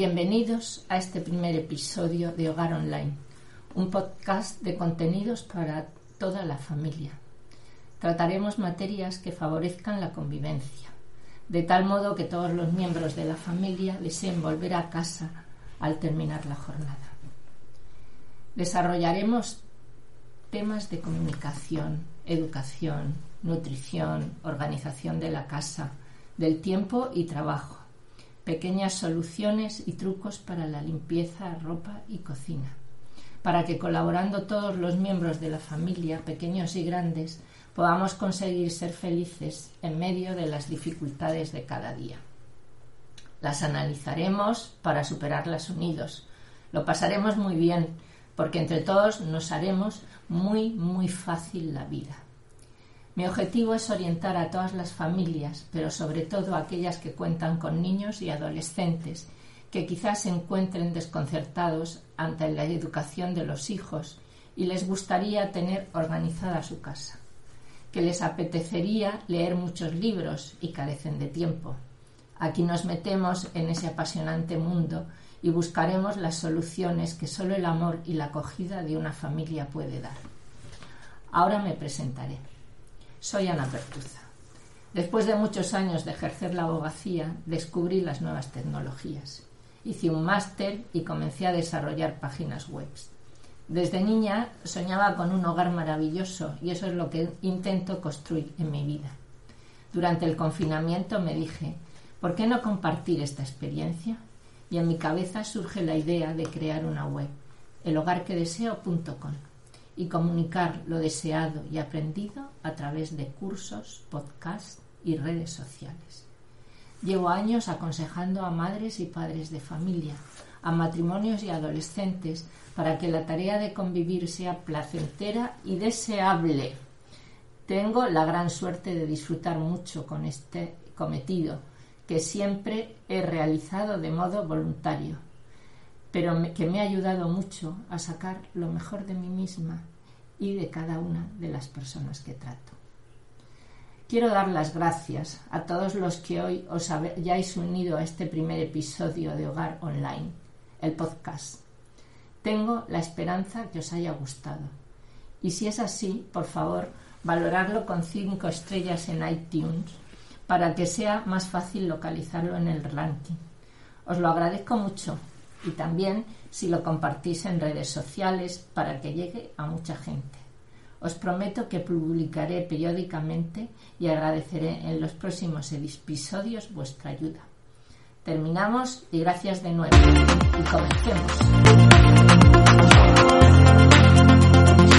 Bienvenidos a este primer episodio de Hogar Online, un podcast de contenidos para toda la familia. Trataremos materias que favorezcan la convivencia, de tal modo que todos los miembros de la familia deseen volver a casa al terminar la jornada. Desarrollaremos temas de comunicación, educación, nutrición, organización de la casa, del tiempo y trabajo, pequeñas soluciones y trucos para la limpieza, ropa y cocina, para que colaborando todos los miembros de la familia, pequeños y grandes, podamos conseguir ser felices en medio de las dificultades de cada día. Las analizaremos para superarlas unidos. Lo pasaremos muy bien, porque entre todos nos haremos muy, muy fácil la vida. Mi objetivo es orientar a todas las familias, pero sobre todo a aquellas que cuentan con niños y adolescentes, que quizás se encuentren desconcertados ante la educación de los hijos y les gustaría tener organizada su casa, que les apetecería leer muchos libros y carecen de tiempo. Aquí nos metemos en ese apasionante mundo y buscaremos las soluciones que solo el amor y la acogida de una familia puede dar. Ahora me presentaré. Soy Ana Pertuza. Después de muchos años de ejercer la abogacía, descubrí las nuevas tecnologías. Hice un máster y comencé a desarrollar páginas web. Desde niña soñaba con un hogar maravilloso y eso es lo que intento construir en mi vida. Durante el confinamiento me dije, ¿por qué no compartir esta experiencia? Y en mi cabeza surge la idea de crear una web, elhogarquedeseo.com y comunicar lo deseado y aprendido a través de cursos, podcasts y redes sociales. Llevo años aconsejando a madres y padres de familia, a matrimonios y adolescentes para que la tarea de convivir sea placentera y deseable. Tengo la gran suerte de disfrutar mucho con este cometido que siempre he realizado de modo voluntario pero que me ha ayudado mucho a sacar lo mejor de mí misma y de cada una de las personas que trato. Quiero dar las gracias a todos los que hoy os hayáis unido a este primer episodio de Hogar Online, el podcast. Tengo la esperanza que os haya gustado. Y si es así, por favor, valorarlo con cinco estrellas en iTunes para que sea más fácil localizarlo en el ranking. Os lo agradezco mucho y también si lo compartís en redes sociales para que llegue a mucha gente. Os prometo que publicaré periódicamente y agradeceré en los próximos episodios vuestra ayuda. Terminamos y gracias de nuevo. Y comencemos.